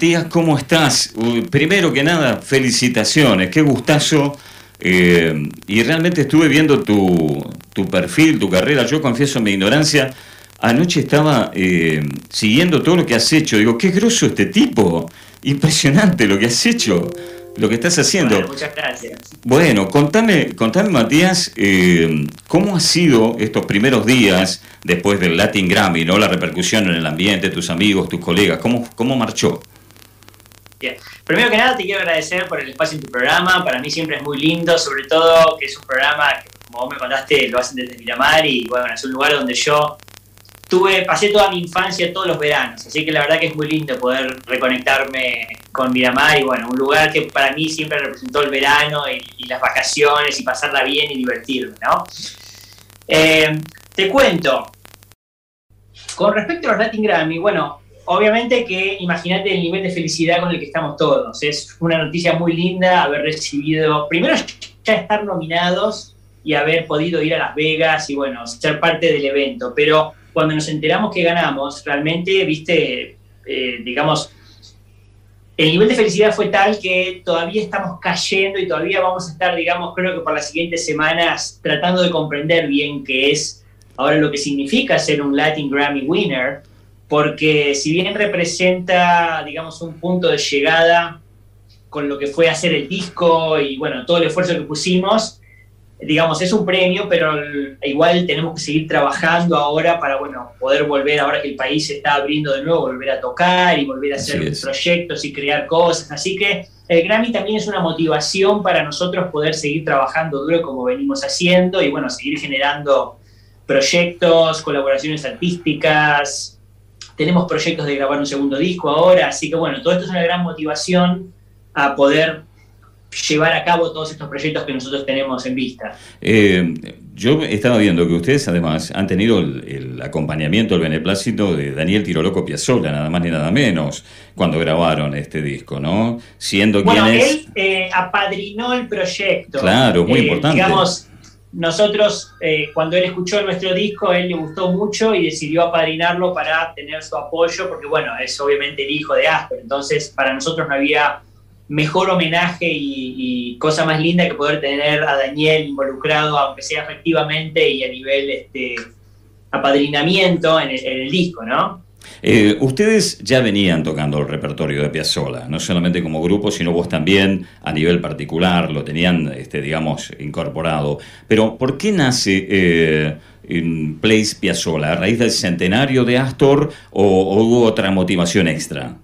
Matías, ¿cómo estás? primero que nada, felicitaciones, qué gustazo. Eh, y realmente estuve viendo tu, perfil, tu carrera. Yo confieso mi ignorancia. Anoche estaba eh, siguiendo todo lo que has hecho. Digo, qué groso este tipo. Impresionante lo que has hecho, lo que estás haciendo. muchas gracias. Bueno, contame, contame Matías, eh, ¿cómo han sido estos primeros días después del Latin Grammy, ¿no? La repercusión en el ambiente, tus amigos, tus colegas, ¿cómo, cómo marchó? Bien. Primero que nada te quiero agradecer por el espacio en tu programa, para mí siempre es muy lindo, sobre todo que es un programa que como vos me contaste lo hacen desde Miramar y bueno, es un lugar donde yo tuve, pasé toda mi infancia todos los veranos, así que la verdad que es muy lindo poder reconectarme con Miramar y bueno, un lugar que para mí siempre representó el verano y, las vacaciones y pasarla bien y divertirme, ¿no? Eh, te cuento, con respecto a los Latin Grammy, bueno, obviamente que imagínate el nivel de felicidad con el que estamos todos. Es una noticia muy linda haber recibido, primero ya estar nominados y haber podido ir a Las Vegas y bueno, ser parte del evento. Pero cuando nos enteramos que ganamos, realmente, viste, eh, digamos, el nivel de felicidad fue tal que todavía estamos cayendo y todavía vamos a estar, digamos, creo que por las siguientes semanas tratando de comprender bien qué es ahora lo que significa ser un Latin Grammy winner porque si bien representa, digamos, un punto de llegada con lo que fue hacer el disco y, bueno, todo el esfuerzo que pusimos, digamos, es un premio, pero igual tenemos que seguir trabajando ahora para, bueno, poder volver, ahora que el país se está abriendo de nuevo, volver a tocar y volver a hacer proyectos y crear cosas. Así que el Grammy también es una motivación para nosotros poder seguir trabajando duro como venimos haciendo y, bueno, seguir generando proyectos, colaboraciones artísticas, tenemos proyectos de grabar un segundo disco ahora, así que bueno, todo esto es una gran motivación a poder llevar a cabo todos estos proyectos que nosotros tenemos en vista. Eh, yo estaba viendo que ustedes además han tenido el, acompañamiento, el beneplácito de Daniel Tiroloco Piazzolla, nada más ni nada menos, cuando grabaron este disco, ¿no? Siendo bueno, él eh, apadrinó el proyecto. Claro, muy eh, importante. Digamos, nosotros, eh, cuando él escuchó nuestro disco, él le gustó mucho y decidió apadrinarlo para tener su apoyo, porque bueno, es obviamente el hijo de Asper, entonces para nosotros no había mejor homenaje y, cosa más linda que poder tener a Daniel involucrado, aunque sea efectivamente y a nivel este, apadrinamiento en el disco, ¿no? Eh, ustedes ya venían tocando el repertorio de Piazzolla, no solamente como grupo, sino vos también a nivel particular, lo tenían, este, digamos, incorporado. Pero, ¿por qué nace eh, Place Piazzolla? ¿A raíz del centenario de Astor o, hubo otra motivación extra?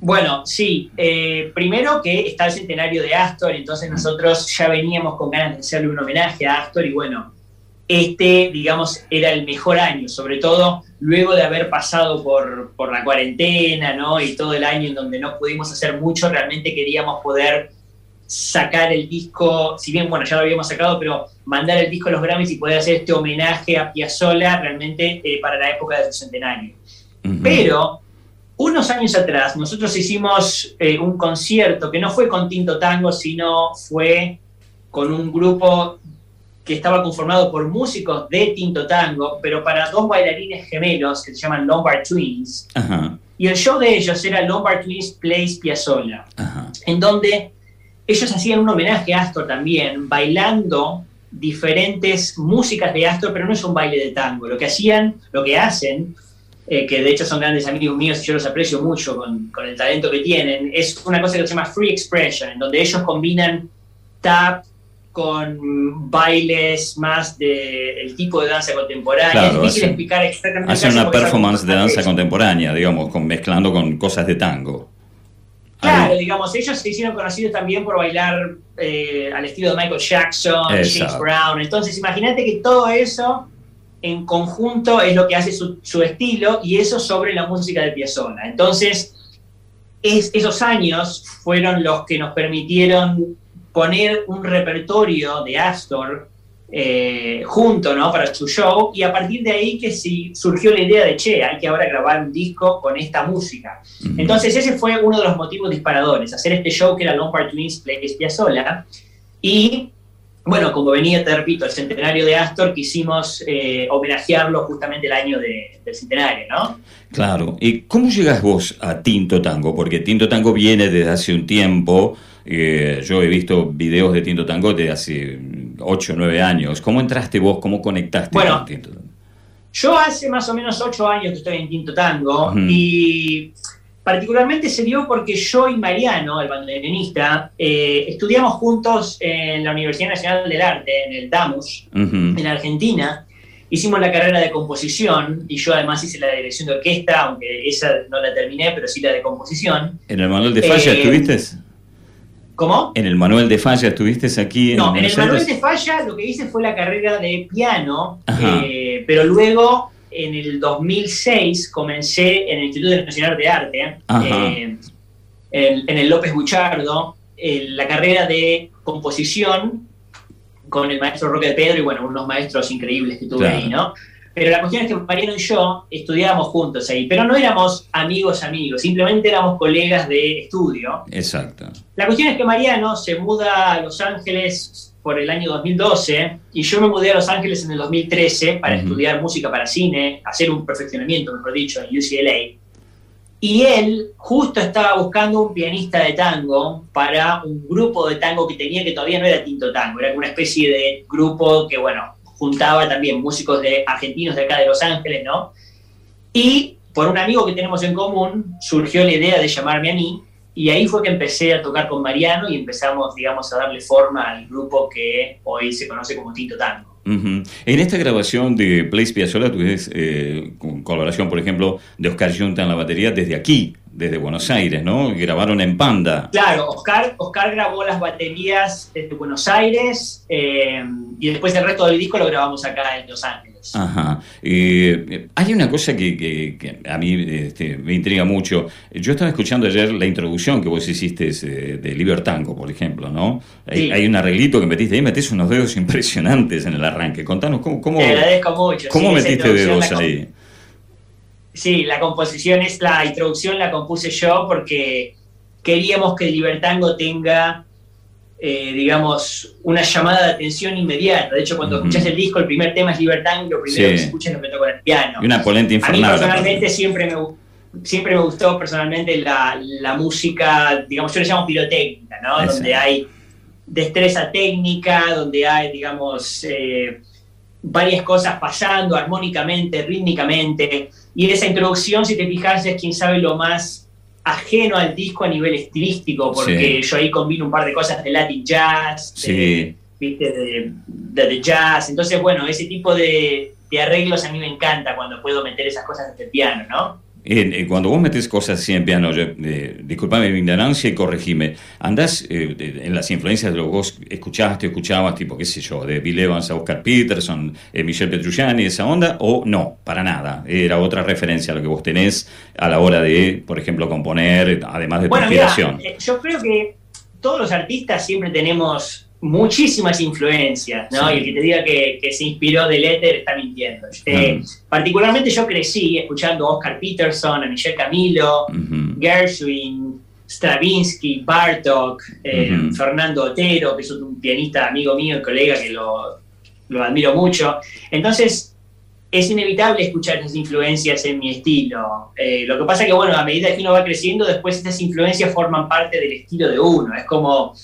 Bueno, sí. Eh, primero que está el centenario de Astor, entonces nosotros ya veníamos con ganas de hacerle un homenaje a Astor y bueno, este, digamos, era el mejor año, sobre todo luego de haber pasado por, la cuarentena, ¿no? Y todo el año en donde no pudimos hacer mucho, realmente queríamos poder sacar el disco, si bien, bueno, ya lo habíamos sacado, pero mandar el disco a los Grammys y poder hacer este homenaje a Piazzolla realmente eh, para la época de su centenario. Pero unos años atrás nosotros hicimos eh, un concierto que no fue con Tinto Tango, sino fue con un grupo que estaba conformado por músicos de Tinto Tango, pero para dos bailarines gemelos que se llaman Lombard Twins. Y el show de ellos era Lombard Twins Plays Piazzolla, en donde ellos hacían un homenaje a Astor también, bailando diferentes músicas de Astor, pero no es un baile de tango. Lo que hacían, lo que hacen, eh, que de hecho son grandes amigos míos y yo los aprecio mucho con, con el talento que tienen, es una cosa que se llama Free Expression, en donde ellos combinan tap, con bailes más del tipo de danza contemporánea. es difícil explicar exactamente. Hace una performance de danza contemporánea, digamos, con, mezclando con cosas de tango. Claro, digamos, ellos se hicieron conocidos también por bailar eh, al estilo de Michael Jackson, James Brown. Entonces, imagínate que todo eso en conjunto es lo que hace su, su estilo y eso sobre la música de Piazzolla. Entonces, es, esos años fueron los que nos permitieron poner un repertorio de Astor eh, junto ¿no? para su show y a partir de ahí que sí, surgió la idea de, che, hay que ahora grabar un disco con esta música. Entonces ese fue uno de los motivos disparadores, hacer este show que era Lombard Twins Play Piazzolla y bueno, como venía, te repito, el centenario de Astor, quisimos eh, homenajearlo justamente el año del centenario, ¿no? Claro. ¿Y cómo llegas vos a Tinto Tango? Porque Tinto Tango viene desde hace un tiempo. Eh, yo he visto videos de Tinto Tango de hace 8 o 9 años. ¿Cómo entraste vos? ¿Cómo conectaste con Tinto Tango? Yo hace más o menos 8 años que estoy en Tinto Tango y particularmente se dio porque yo y Mariano, el bandoneonista, eh, estudiamos juntos en la Universidad Nacional del Arte, en el DAMUS, en Argentina. Hicimos la carrera de composición y yo además hice la dirección de orquesta, aunque esa no la terminé, pero sí la de composición. ¿En el Manuel de Falla eh, estuviste? ¿Cómo? ¿En el Manuel de Falla estuviste aquí en No, en el Manuel de Falla lo que hice fue la carrera de piano, eh, pero luego en el 2006 comencé en el Instituto Nacional de Arte, eh, en, el López Buchardo, la carrera de composición con el maestro Roque de Pedro y bueno, unos maestros increíbles que tuve ahí, ¿no? Pero la cuestión es que Mariano y yo estudiábamos juntos ahí, pero no éramos amigos amigos, simplemente éramos colegas de estudio. Exacto. La cuestión es que Mariano se muda a Los Ángeles por el año 2012 y yo me mudé a Los Ángeles en el 2013 para estudiar música para cine, hacer un perfeccionamiento, mejor dicho, en UCLA. Y él justo estaba buscando un pianista de tango para un grupo de tango que tenía que todavía no era Tinto Tango, era una especie de grupo que, bueno, juntaba también músicos de argentinos de acá de Los Ángeles, ¿no? Y por un amigo que tenemos en común surgió la idea de llamarme a mí y ahí fue que empecé a tocar con Mariano y empezamos, digamos, a darle forma al grupo que hoy se conoce como Tinto Tango. En esta grabación de Place Piazzolla tuviste eh, colaboración, por ejemplo, de Oscar Junta en la batería desde aquí, desde Buenos Aires, ¿no? Grabaron en Panda. Claro, Oscar, Oscar grabó las baterías desde Buenos Aires eh, y después el resto del disco lo grabamos acá en Los Ángeles. Ajá. Eh, hay una cosa que, a mí este, me intriga mucho. Yo estaba escuchando ayer la introducción que vos hiciste eh, de Libertango, por ejemplo, ¿no? Hay, un arreglito que metiste ahí, metés unos dedos impresionantes en el arranque. Contanos cómo, cómo, ¿cómo metiste dedos ahí. Sí, la composición es la introducción, la compuse yo porque queríamos que Libertango tenga eh, digamos, una llamada de atención inmediata. De hecho, cuando escuchas el disco, el primer tema es Libertad, lo primero que se escucha es lo que toca el piano. Y una polenta infernal. A mí personalmente siempre me, siempre me gustó personalmente la, la, música, digamos, yo le llamo pirotécnica, ¿no? Donde hay destreza técnica, donde hay, digamos, eh, varias cosas pasando armónicamente, rítmicamente. Y esa introducción, si te fijas, es quien sabe lo más ajeno al disco a nivel estilístico, porque yo ahí combino un par de cosas de Latin jazz, de, de, jazz. Entonces, bueno, ese tipo de, arreglos a mí me encanta cuando puedo meter esas cosas en el piano, ¿no? Eh, cuando vos metes cosas así en piano, eh, disculpame mi ignorancia y corregime, ¿andás eh, en las influencias de lo que vos escuchaste, escuchabas, tipo, qué sé yo, de Bill Evans a Oscar Peterson, Michel Petrucciani, esa onda, o no, para nada? Era otra referencia a lo que vos tenés a la hora de, por ejemplo, componer, además de tu inspiración. yo creo que todos los artistas siempre tenemos muchísimas influencias, ¿no? Y el que te diga que, se inspiró del éter está mintiendo. Eh, particularmente yo crecí escuchando a Oscar Peterson, a Michel Camilo, Gershwin, Stravinsky, Bartok, eh, Fernando Otero, que es un pianista amigo mío y colega que lo, admiro mucho. Entonces, es inevitable escuchar esas influencias en mi estilo. Eh, lo que pasa es que, bueno, a medida que uno va creciendo, después esas influencias forman parte del estilo de uno. Es como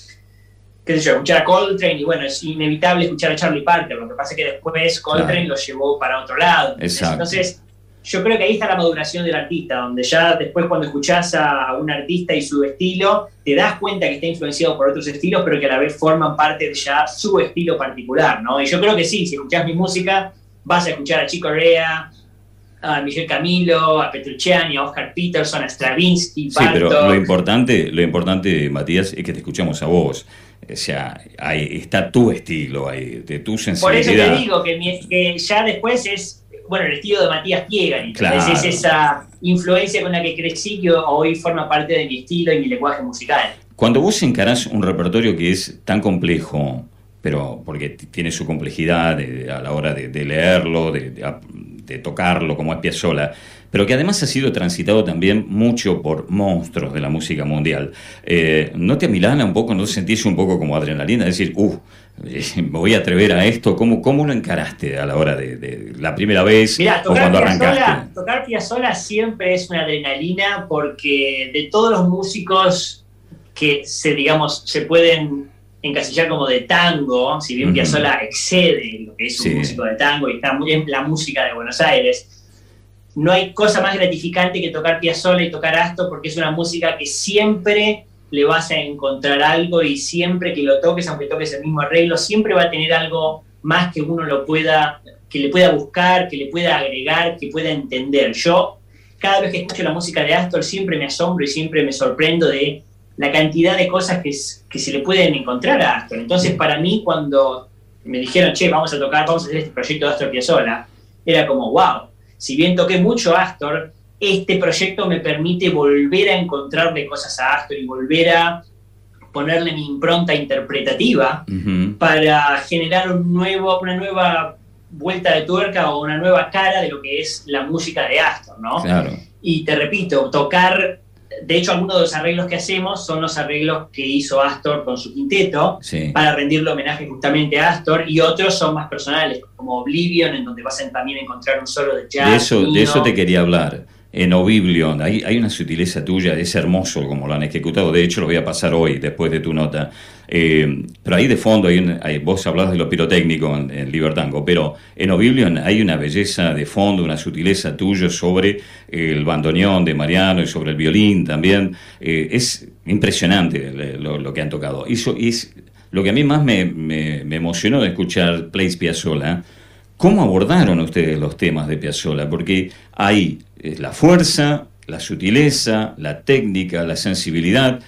qué sé yo, escuchar a Coltrane y bueno, es inevitable escuchar a Charlie Parker, lo que pasa es que después Coltrane lo llevó para otro lado. Entonces, yo creo que ahí está la maduración del artista, donde ya después cuando escuchás a un artista y su estilo, te das cuenta que está influenciado por otros estilos, pero que a la vez forman parte de ya su estilo particular, ¿no? Y yo creo que sí, si escuchás mi música, vas a escuchar a Chico Rea, a Miguel Camilo, a Petrucciani, a Oscar Peterson, a Stravinsky, Sí, pero lo importante, lo importante, Matías, es que te escuchamos a vos. O sea, ahí está tu estilo, ahí, de tu sensibilidad. Por eso te digo que, ya después es, bueno, el estilo de Matías Piegan. Claro. Es esa influencia con la que crecí que hoy forma parte de mi estilo y mi lenguaje musical. Cuando vos encarás un repertorio que es tan complejo, pero porque tiene su complejidad a la hora de, leerlo, de, de tocarlo como es Piazzolla, pero que además ha sido transitado también mucho por monstruos de la música mundial. Eh, ¿No te amilana un poco, no te sentís un poco como adrenalina? Es decir, uh, me voy a atrever a esto. ¿Cómo, cómo lo encaraste a la hora de, la primera vez o cuando arrancaste? tocar Piazzolla siempre es una adrenalina porque de todos los músicos que se, digamos, se pueden encasillar como de tango, si bien Piazzolla excede lo que es un músico de tango y está muy en la música de Buenos Aires, no hay cosa más gratificante que tocar Piazzolla y tocar Astor porque es una música que siempre le vas a encontrar algo y siempre que lo toques, aunque toques el mismo arreglo, siempre va a tener algo más que uno lo pueda, que le pueda buscar, que le pueda agregar, que pueda entender. Yo, cada vez que escucho la música de Astor, siempre me asombro y siempre me sorprendo de la cantidad de cosas que, que se le pueden encontrar a Astor. Entonces, para mí, cuando me dijeron, che, vamos a tocar, vamos a hacer este proyecto de Astor Piazzolla, era como, wow, si bien toqué mucho Astor, este proyecto me permite volver a encontrarle cosas a Astor y volver a ponerle mi impronta interpretativa para generar un nuevo, una nueva vuelta de tuerca o una nueva cara de lo que es la música de Astor, ¿no? Y te repito, tocar de hecho, algunos de los arreglos que hacemos son los arreglos que hizo Astor con su quinteto para rendirle homenaje justamente a Astor y otros son más personales, como Oblivion, en donde vas a también encontrar un solo de jazz. De eso, de eso te quería hablar en Oblivion. Hay, una sutileza tuya, es hermoso como lo han ejecutado. De hecho, lo voy a pasar hoy, después de tu nota. Eh, pero ahí de fondo, hay, vos hablabas de lo pirotécnico en, Libertango, pero en Oblivion hay una belleza de fondo, una sutileza tuya sobre el bandoneón de Mariano y sobre el violín también. Eh, es impresionante lo, que han tocado. Eso es lo que a mí más me, me, emocionó de escuchar Place Piazzolla. ¿Cómo abordaron ustedes los temas de Piazzolla? Porque hay la fuerza, la sutileza, la técnica, la sensibilidad.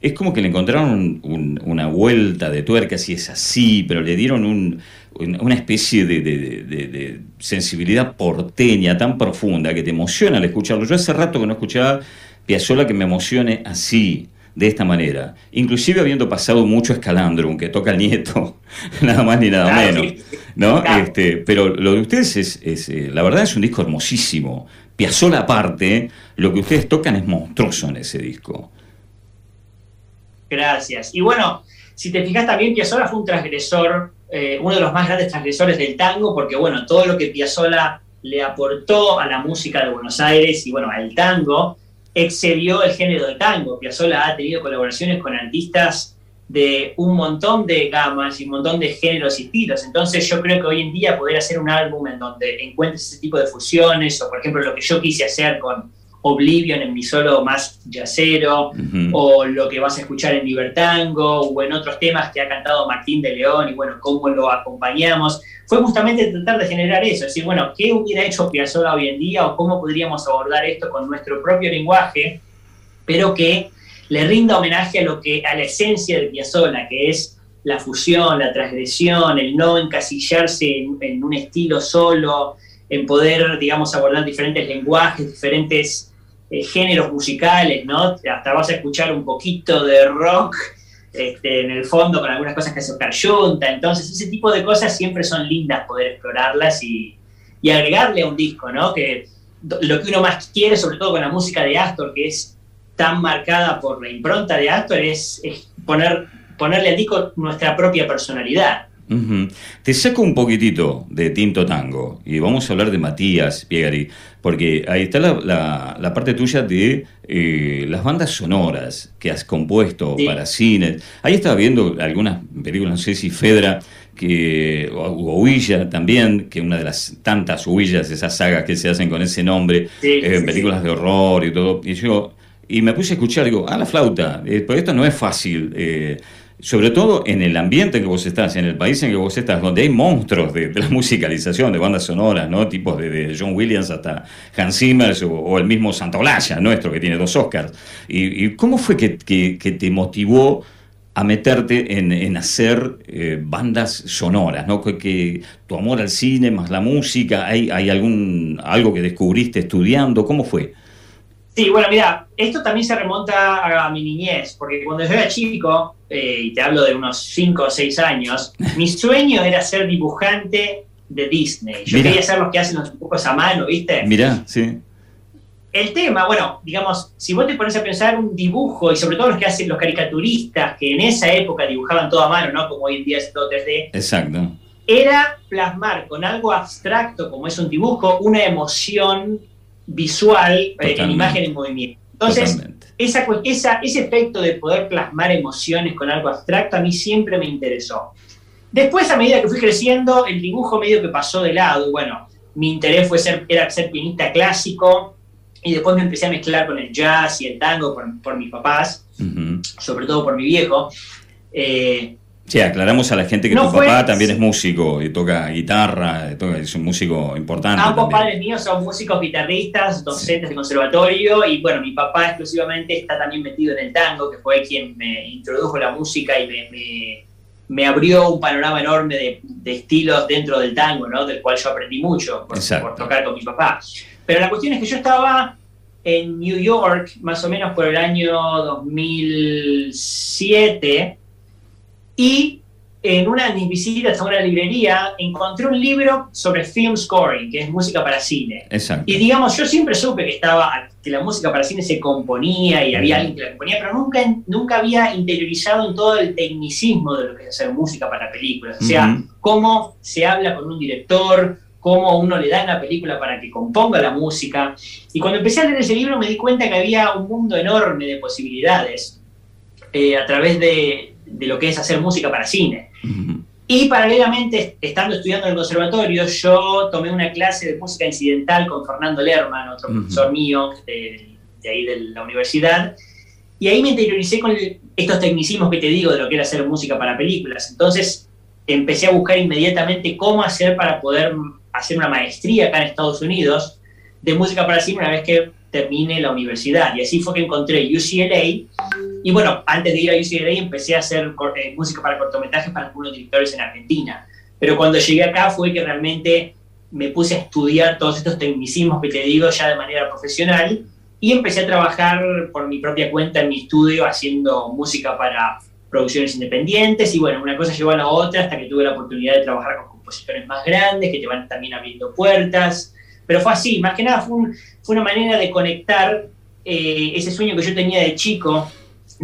Es como que le encontraron una vuelta de tuerca, si es así, pero le dieron una especie de, sensibilidad porteña tan profunda que te emociona al escucharlo. Yo hace rato que no escuchaba Piazzolla que me emocione así, de esta manera. Inclusive habiendo pasado mucho Escalandrum, que toca el nieto, nada más ni nada menos. ¿no? Este, pero lo de ustedes es, eh, la verdad es un disco hermosísimo. Piazzolla aparte, lo que ustedes tocan es monstruoso en ese disco. Gracias. Y bueno, si te fijas también, Piazzolla fue un transgresor, eh, uno de los más grandes transgresores del tango, porque bueno, todo lo que Piazzolla le aportó a la música de Buenos Aires y bueno, al tango, excedió el género de tango. Piazzolla ha tenido colaboraciones con artistas de un montón de gamas y un montón de géneros y estilos. Entonces yo creo que hoy en día poder hacer un álbum en donde encuentres ese tipo de fusiones, o por ejemplo lo que yo quise hacer con Oblivion en mi solo más yacero, o lo que vas a escuchar en Libertango, o en otros temas que ha cantado Martín de León, y bueno, cómo lo acompañamos, fue justamente tratar de generar eso, es decir, bueno, ¿qué hubiera hecho Piazzolla hoy en día, o cómo podríamos abordar esto con nuestro propio lenguaje, pero que le rinda homenaje a, lo que, a la esencia de Piazzolla, que es la fusión, la transgresión, el no encasillarse en, un estilo solo, en poder, digamos, abordar diferentes lenguajes, diferentes eh, géneros musicales, ¿no? Hasta vas a escuchar un poquito de rock este, en el fondo con algunas cosas que hace Oscar entonces ese tipo de cosas siempre son lindas poder explorarlas y, y agregarle a un disco, ¿no? Que lo que uno más quiere, sobre todo con la música de Astor, que es tan marcada por la impronta de Astor es, poner, ponerle al disco nuestra propia personalidad. Te saco un poquitito de Tinto Tango y vamos a hablar de Matías Piegari, porque ahí está la, parte tuya de eh, las bandas sonoras que has compuesto para cine. Ahí estaba viendo algunas películas, no sé si Fedra, que, o, Huilla también, que una de las tantas Huillas, esas sagas que se hacen con ese nombre, eh, películas de horror y todo. Y yo y me puse a escuchar, digo, ah, la flauta, eh, pues esto no es fácil. Sobre todo en el ambiente en que vos estás, en el país en que vos estás, donde hay monstruos de, la musicalización, de bandas sonoras, ¿no? Tipos de, John Williams hasta Hans Zimmer o, el mismo Santolaya, nuestro, que tiene dos Oscars. ¿Y, cómo fue que, te motivó a meterte en, hacer eh, bandas sonoras, ¿no? Que, tu amor al cine más la música, ¿hay, hay algún, algo que descubriste estudiando? ¿Cómo fue? Sí, bueno, mira, esto también se remonta a mi niñez, porque cuando yo era chico, eh, y te hablo de unos 5 o 6 años, mi sueño era ser dibujante de Disney. Yo quería ser los que hacen los dibujos a mano, ¿viste? Mirá, sí. El tema, bueno, digamos, si vos te pones a pensar un dibujo, y sobre todo los que hacen los caricaturistas, que en esa época dibujaban todo a mano, ¿no? Como hoy en día es todo 3D. Exacto. Era plasmar con algo abstracto, como es un dibujo, una emoción visual eh, en imagen en movimiento. Entonces, esa, esa, ese efecto de poder plasmar emociones con algo abstracto a mí siempre me interesó. Después, a medida que fui creciendo, el dibujo medio que pasó de lado. Bueno, mi interés fue ser, era ser pianista clásico, y después me empecé a mezclar con el jazz y el tango por, mis papás, sobre todo por mi viejo. Eh, sí, aclaramos a la gente que tu papá también es músico y toca guitarra, es un músico importante. Ambos padres míos son músicos guitarristas, docentes de conservatorio, y bueno, mi papá exclusivamente está también metido en el tango, que fue quien me introdujo la música y me, me, abrió un panorama enorme de, de, estilos dentro del tango, ¿no? del cual yo aprendí mucho por, por tocar con mi papá. Pero la cuestión es que yo estaba en New York, más o menos por el año 2007, y en una de mis visitas a una librería encontré un libro sobre film scoring, que es música para cine. Exacto. Y digamos, yo siempre supe que estaba que la música para cine se componía y había alguien que la componía, pero nunca, nunca había interiorizado en todo el tecnicismo de lo que es hacer música para películas. O sea, cómo se habla con un director, cómo uno le da una película para que componga la música. Y cuando empecé a leer ese libro me di cuenta que había un mundo enorme de posibilidades eh, a través de, lo que es hacer música para cine. Y paralelamente, estando estudiando en el conservatorio, yo tomé una clase de música incidental con Fernando Lerman, otro profesor mío de, de, ahí de la universidad, y ahí me interioricé con estos tecnicismos que te digo de lo que era hacer música para películas. Entonces empecé a buscar inmediatamente cómo hacer para poder hacer una maestría acá en Estados Unidos de música para cine una vez que termine la universidad. Y así fue que encontré UCLA. Y bueno, antes de ir a UCLA empecé a hacer eh, música para cortometrajes para algunos directores en Argentina. Pero cuando llegué acá fue que realmente me puse a estudiar todos estos tecnicismos que te digo ya de manera profesional y empecé a trabajar por mi propia cuenta en mi estudio haciendo música para producciones independientes y bueno, una cosa llevó a la otra hasta que tuve la oportunidad de trabajar con compositores más grandes que te van también abriendo puertas. Pero fue así, más que nada fue, fue una manera de conectar eh, ese sueño que yo tenía de chico,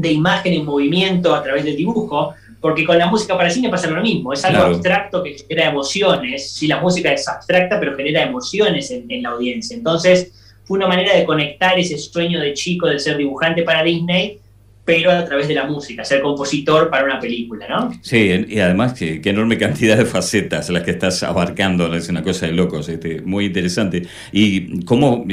de imagen en movimiento a través del dibujo, porque con la música para cine pasa lo mismo, es algo abstracto que genera emociones, si la música es abstracta, pero genera emociones en, en la audiencia. Entonces, fue una manera de conectar ese sueño de chico de ser dibujante para Disney pero a través de la música, ser compositor para una película, ¿no? Sí, y además qué, enorme cantidad de facetas las que estás abarcando, es una cosa de locos, este, muy interesante. ¿Y cómo,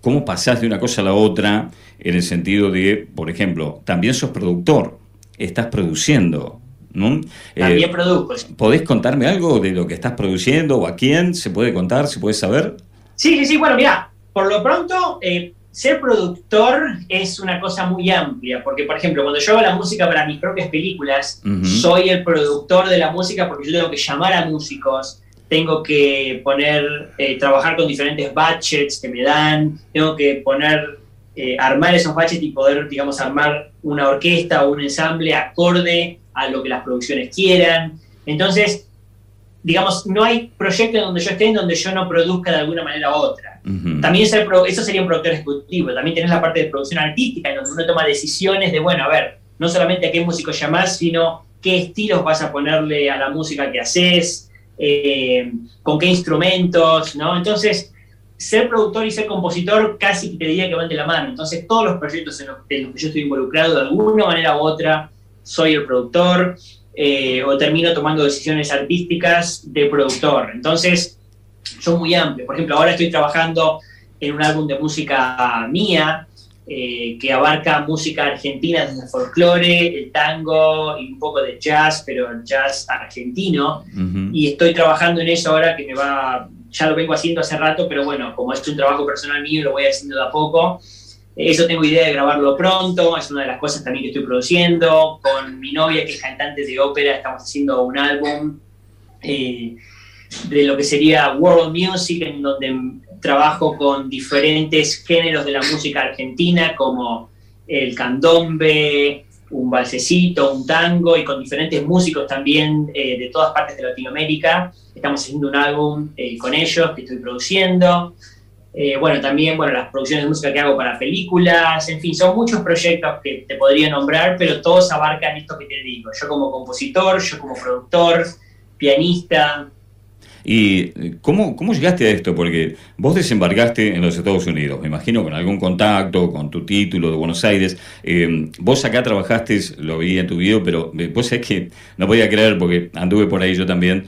cómo pasás de una cosa a la otra en el sentido de, por ejemplo, también sos productor, estás produciendo, ¿no? También eh, produzco. ¿Podés contarme algo de lo que estás produciendo o a quién se puede contar, se puede saber? Sí, sí, sí, bueno, mira, por lo pronto... Eh, ser productor es una cosa muy amplia, porque por ejemplo, cuando yo hago la música para mis propias películas, soy el productor de la música porque yo tengo que llamar a músicos, tengo que poner, eh, trabajar con diferentes budgets que me dan, tengo que poner, eh, armar esos budgets y poder, digamos, armar una orquesta o un ensamble acorde a lo que las producciones quieran. Entonces, digamos, no hay proyecto en donde yo esté en donde yo no produzca de alguna manera u otra. También eso sería un productor ejecutivo. También tienes la parte de producción artística, en donde uno toma decisiones de, bueno, a ver, no solamente a qué músico llamás, sino qué estilos vas a ponerle a la música que haces, eh, con qué instrumentos, ¿no? Entonces, ser productor y ser compositor casi te diría que van de la mano. Entonces, todos los proyectos en los, en los que yo estoy involucrado, de alguna manera u otra, soy el productor. Eh, o termino tomando decisiones artísticas de productor. Entonces, son muy amplios. Por ejemplo, ahora estoy trabajando en un álbum de música mía, eh, que abarca música argentina desde el folclore, el tango y un poco de jazz, pero jazz argentino. Y estoy trabajando en eso ahora que me va, ya lo vengo haciendo hace rato, pero bueno, como es un trabajo personal mío, lo voy haciendo de a poco. Eso tengo idea de grabarlo pronto, es una de las cosas también que estoy produciendo. Con mi novia, que es cantante de ópera, estamos haciendo un álbum eh, de lo que sería World Music, en donde trabajo con diferentes géneros de la música argentina, como el candombe, un balsecito, un tango y con diferentes músicos también eh, de todas partes de Latinoamérica. Estamos haciendo un álbum eh, con ellos que estoy produciendo. Eh, bueno, también bueno, las producciones de música que hago para películas, en fin, son muchos proyectos que te podría nombrar, pero todos abarcan esto que te digo. Yo como compositor, yo como productor, pianista, ¿Y eh, cómo, cómo llegaste a esto? Porque vos desembarcaste en los Estados Unidos, me imagino con algún contacto, con tu título de Buenos Aires. Eh, vos acá trabajaste, lo vi en tu video, pero eh, vos sabés que no podía creer porque anduve por ahí yo también.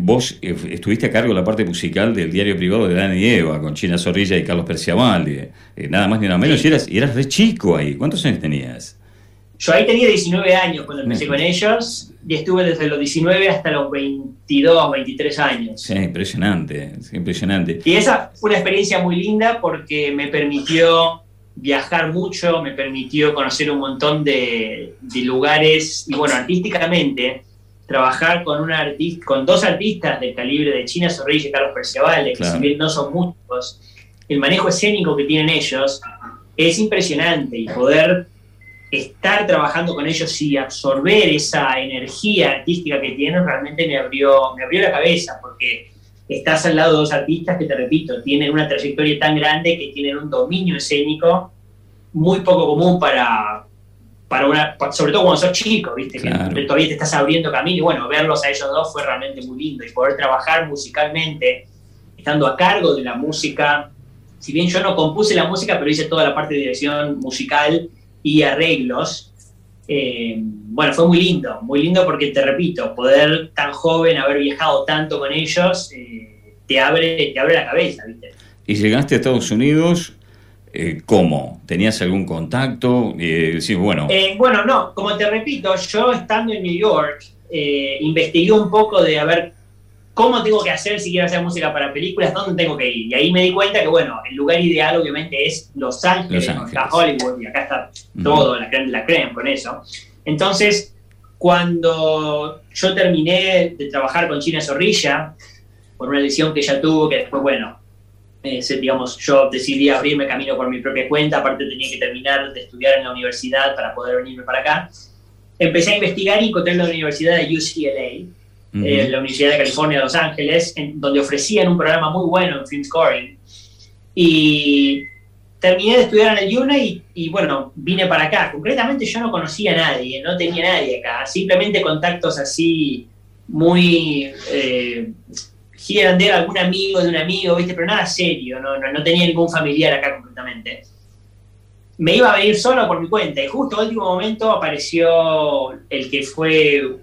vos estuviste a cargo de la parte musical del diario privado de Dani y Eva, con China Zorrilla y Carlos Perciabaldi. nada más ni nada menos. Y eras, y eras re chico ahí. ¿Cuántos años tenías? Yo ahí tenía 19 años cuando empecé con ellos y estuve desde los 19 hasta los 22, 23 años. Sí, impresionante, impresionante. Y esa fue una experiencia muy linda porque me permitió viajar mucho, me permitió conocer un montón de, lugares y bueno, artísticamente trabajar con, una con dos artistas del calibre de China Zorrilla y Carlos Perciabal, que si bien no son músicos, el manejo escénico que tienen ellos es impresionante y poder estar trabajando con ellos y absorber esa energía artística que tienen realmente me abrió, me abrió la cabeza, porque estás al lado de dos artistas que, te repito, tienen una trayectoria tan grande que tienen un dominio escénico muy poco común para, para una, sobre todo cuando sos chico, ¿viste? Que todavía te estás abriendo camino. Y bueno, verlos a ellos dos fue realmente muy lindo. Y poder trabajar musicalmente, estando a cargo de la música, si bien yo no compuse la música, pero hice toda la parte de dirección musical y arreglos. Eh, bueno, fue muy lindo, muy lindo porque te repito, poder tan joven, haber viajado tanto con ellos, eh, te, abre, te abre la cabeza, ¿viste? ¿Y llegaste a Estados Unidos? Eh, ¿Cómo? ¿Tenías algún contacto? sí, bueno. bueno, no, como te repito, yo estando en New York, investigué un poco de a ver cómo tengo que hacer si quiero hacer música para películas, dónde tengo que ir. Y ahí me di cuenta que, bueno, el lugar ideal obviamente es Los Ángeles, está Hollywood y acá está todo, la la creen con eso. Entonces, cuando yo terminé de trabajar con China Zorrilla, por una decisión que ella tuvo, que después, bueno, eh, digamos, yo decidí abrirme camino por mi propia cuenta, aparte tenía que terminar de estudiar en la universidad para poder venirme para acá. Empecé a investigar y encontré la universidad de UCLA, en la Universidad de California de Los Ángeles, en, donde ofrecían un programa muy bueno en film scoring. Y terminé de estudiar en el UNA y, bueno, vine para acá. Concretamente yo no conocía a nadie, no tenía nadie acá, simplemente contactos así muy... Eh, de algún amigo de un amigo, ¿viste? Pero nada serio, no, no, no tenía ningún familiar acá completamente me iba a venir solo por mi cuenta y justo al último momento apareció el que fue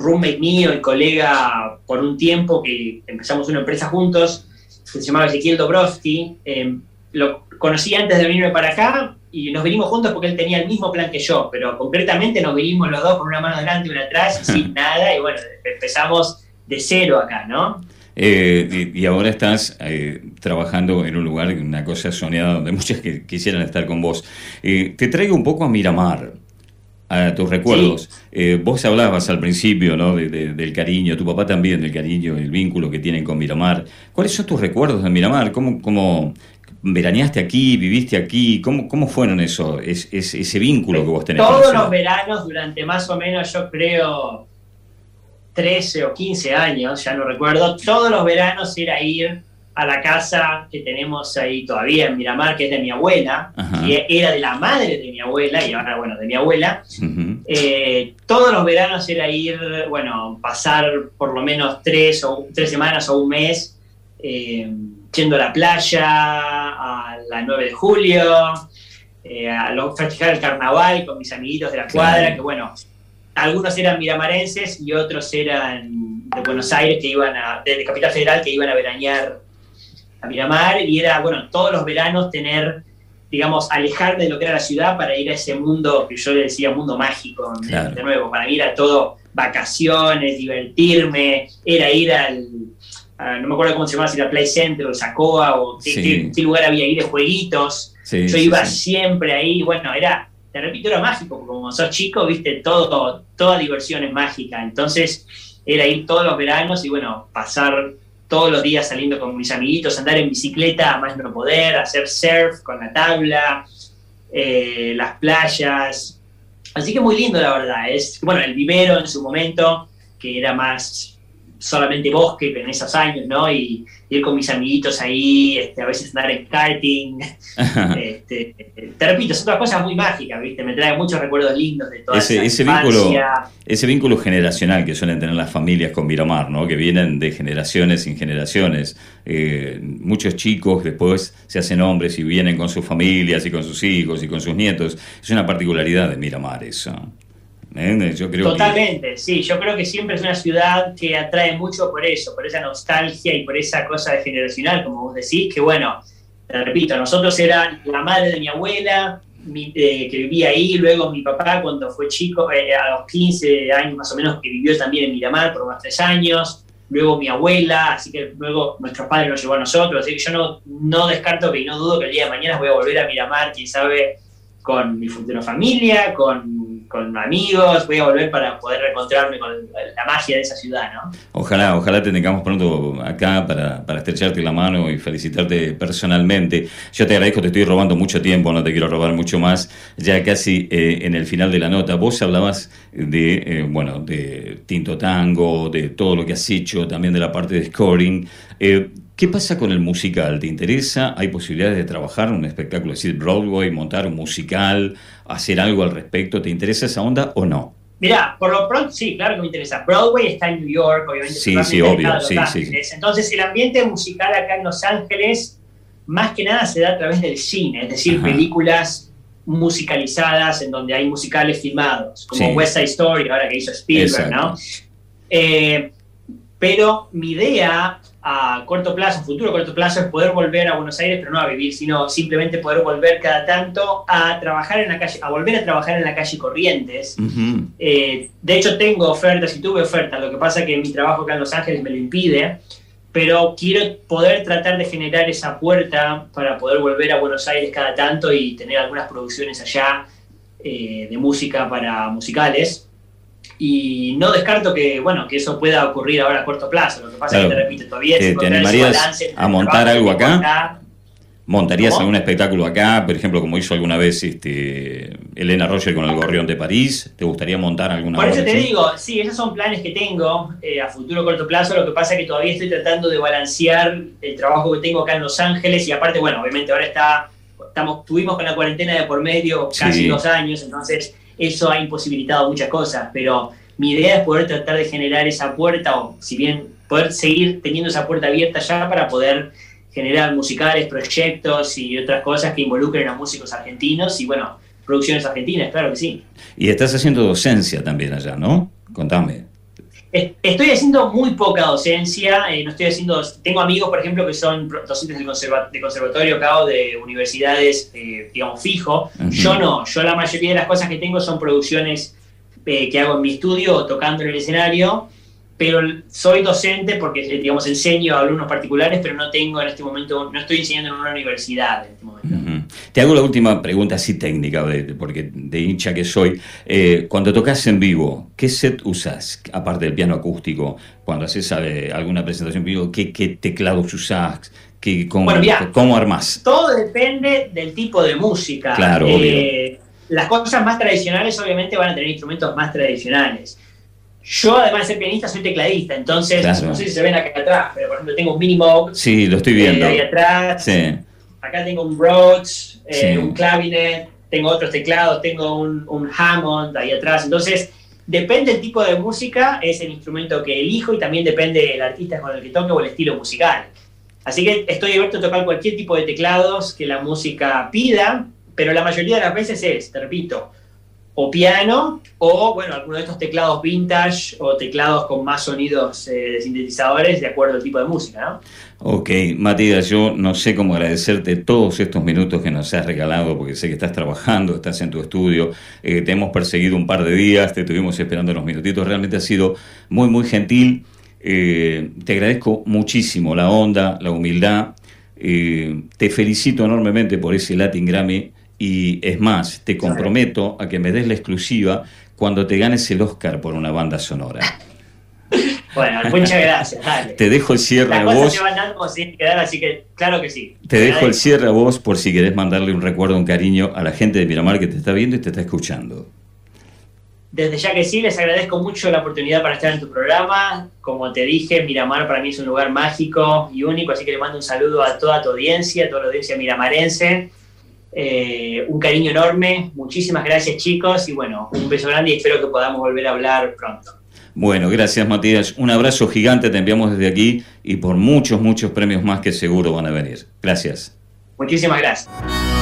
roommate mío y colega por un tiempo que empezamos una empresa juntos, que se llamaba Ezequiel Dobrowski. Em, lo conocí antes de venirme para acá y nos vinimos juntos porque él tenía el mismo plan que yo, pero concretamente nos vinimos los dos con una mano delante y una atrás, sin nada, y bueno, empezamos de cero acá, ¿no? Eh, y, ahora estás eh, trabajando en un lugar, una cosa soñada, donde muchos que quisieran estar con vos. Eh, te traigo un poco a Miramar a tus recuerdos. Eh, vos hablabas al principio ¿no? del cariño, tu papá también del cariño, el vínculo que tienen con Miramar. ¿Cuáles son tus recuerdos de Miramar? ¿Cómo, cómo veraneaste aquí, viviste aquí? ¿Cómo, cómo fueron eso, es, ese vínculo que vos tenés? Todos los veranos, durante más o menos, yo creo, 13 o 15 años, ya no recuerdo, todos los veranos era ir a la casa que tenemos ahí todavía en Miramar, que es de mi abuela, y era de la madre de mi abuela, y ahora, bueno, de mi abuela. Eh, todos los veranos era ir, bueno, pasar por lo menos tres, o, tres semanas o un mes eh, yendo a la playa, a la 9 de julio, eh, a festejar el carnaval con mis amiguitos de la cuadra, que bueno, algunos eran miramarenses y otros eran de Buenos Aires, que iban a, de Capital Federal, que iban a veranear a Miramar y era, bueno, todos los veranos tener, digamos, alejarme de lo que era la ciudad para ir a ese mundo que yo le decía mundo mágico, de, nuevo, para ir a todo vacaciones, divertirme, era ir al, no me acuerdo cómo se llamaba, si era Play Center o Sacoa o qué, lugar había ahí de jueguitos. yo iba siempre ahí, bueno, era, te repito, era mágico, porque como sos chico, viste, todo, toda diversión es mágica, entonces era ir todos los veranos y bueno, pasar todos los días saliendo con mis amiguitos, andar en bicicleta a más no poder, hacer surf con la tabla, eh, las playas, Así que muy lindo, la verdad. Es, bueno, el vivero en su momento, que era más solamente bosque en esos años, ¿no? Y ir con mis amiguitos ahí, este, a veces andar en karting. este, te repito, son todas cosas muy mágicas, ¿viste? Me trae muchos recuerdos lindos de toda ese, ese vínculo Ese vínculo generacional que suelen tener las familias con Miramar, ¿no? Que vienen de generaciones en generaciones. Eh, muchos chicos después se hacen hombres y vienen con sus familias y con sus hijos y con sus nietos. Es una particularidad de Miramar eso. Totalmente, sí, yo creo que siempre es una ciudad que atrae mucho por eso, por esa nostalgia y por esa cosa de generacional, como vos decís, que bueno, repito, nosotros era la madre de mi abuela, eh, que vivía ahí, luego mi papá cuando fue chico, eh, a los 15 años más o menos, que vivió también en Miramar por unos tres años, luego mi abuela, así que luego nuestros padres nos llevó a nosotros, así que yo no, no descarto que y no dudo que el día de mañana voy a volver a Miramar, quién sabe, con mi futura familia, con con amigos, voy a volver para poder reencontrarme con la magia de esa ciudad, ¿no? Ojalá, ojalá te tengamos pronto acá para, estrecharte la mano y felicitarte personalmente. Yo te agradezco, te estoy robando mucho tiempo, no te quiero robar mucho más, ya casi eh, en el final de la nota. Vos hablabas de, eh, bueno, de Tinto Tango, de todo lo que has hecho, también de la parte de scoring. Eh, ¿Qué pasa con el musical? ¿Te interesa? ¿Hay posibilidades de trabajar un espectáculo, es decir, Broadway, montar un musical, hacer algo al respecto? ¿Te interesa esa onda o no? Mira, por lo pronto, sí, claro que me interesa. Broadway está en New York, obviamente. Sí, sí, obvio. Sí, sí, Entonces, el ambiente musical acá en Los Ángeles, más que nada se da a través del cine, es decir, películas musicalizadas en donde hay musicales filmados, como West Side Story, ahora que hizo Spielberg, ¿no? Eh, pero mi idea a corto plazo, futuro corto plazo, es poder volver a Buenos Aires, pero no a vivir, sino simplemente poder volver cada tanto a trabajar en la calle, a volver a trabajar en la calle Corrientes. Eh, de hecho, tengo ofertas y tuve ofertas, lo que pasa es que mi trabajo acá en Los Ángeles me lo impide, pero quiero poder tratar de generar esa puerta para poder volver a Buenos Aires cada tanto y tener algunas producciones allá eh, de música para musicales. Y no descarto que, bueno, que eso pueda ocurrir ahora a corto plazo. Lo que pasa es que, te repito, todavía... ¿Te, ¿te animarías a montar algo acá? ¿Montarías algún espectáculo acá? Por ejemplo, como hizo alguna vez este, Elena Roger con el Gorrión de París. ¿Te gustaría montar alguna Por eso te digo, sí, esos son planes que tengo eh, a futuro corto plazo. Lo que pasa es que todavía estoy tratando de balancear el trabajo que tengo acá en Los Ángeles y aparte, bueno, obviamente ahora está, estamos, tuvimos con la cuarentena de por medio casi dos años, entonces eso ha imposibilitado muchas cosas, pero mi idea es poder tratar de generar esa puerta, o si bien poder seguir teniendo esa puerta abierta ya para poder generar musicales, proyectos y otras cosas que involucren a músicos argentinos y bueno, producciones argentinas, claro que sí. Y estás haciendo docencia también allá, ¿no? Contame. Estoy haciendo muy poca docencia, eh, no estoy haciendo, tengo amigos, por ejemplo, que son docentes de, conservatorio acá o de universidades, eh, digamos, fijo. Yo no, yo la mayoría de las cosas que tengo son producciones eh, que hago en mi estudio tocando en el escenario pero soy docente porque, digamos, enseño a alumnos particulares, pero no tengo en este momento, no estoy enseñando en una universidad en este momento. Te hago la última pregunta así técnica, porque de hincha que soy. Eh, cuando tocas en vivo, ¿qué set usas, aparte del piano acústico? Cuando haces eh, alguna presentación en vivo, ¿qué, qué teclados usas? ¿Qué, cómo, ¿Cómo armás? Todo depende del tipo de música. Claro, eh, Las cosas más tradicionales obviamente van a tener instrumentos más tradicionales yo, además de ser pianista, soy tecladista, entonces, no sé si se ven acá atrás, pero por ejemplo tengo un Minimoog. Sí, lo estoy viendo. ahí atrás. Sí. Acá tengo un Rhodes, eh, un clavinet, tengo otros teclados, tengo un, un, Hammond ahí atrás. Entonces, depende del tipo de música, es el instrumento que elijo y también depende del artista con el que toque o el estilo musical. Así que estoy abierto a tocar cualquier tipo de teclados que la música pida, pero la mayoría de las veces es, te repito, o piano, o bueno, alguno de estos teclados vintage o teclados con más sonidos eh, de sintetizadores de acuerdo al tipo de música, ¿no? Ok, Matías, yo no sé cómo agradecerte todos estos minutos que nos has regalado, porque sé que estás trabajando, estás en tu estudio, eh, te hemos perseguido un par de días, te estuvimos esperando unos minutitos, realmente ha sido muy, muy gentil. Eh, te agradezco muchísimo la onda, la humildad. te felicito enormemente por ese Latin Grammy y es más, te comprometo a que me des la exclusiva cuando te ganes el Oscar por una banda sonora. Bueno, muchas gracias. Dale. Te dejo el cierre a vos. Se van dando sin quedar, así que claro que sí. Te dejo el cierre a vos por si querés mandarle un recuerdo, un cariño a la gente de Miramar que te está viendo y te está escuchando. desde ya que sí, les agradezco mucho la oportunidad para estar en tu programa. Como te dije, Miramar para mí es un lugar mágico y único, así que le mando un saludo a toda tu audiencia, a toda la audiencia miramarense. Eh, un cariño enorme, muchísimas gracias chicos y bueno, un beso grande y espero que podamos volver a hablar pronto. Bueno, gracias Matías. Un abrazo gigante te enviamos desde aquí y por muchos, muchos premios más que seguro van a venir. Gracias. Muchísimas gracias.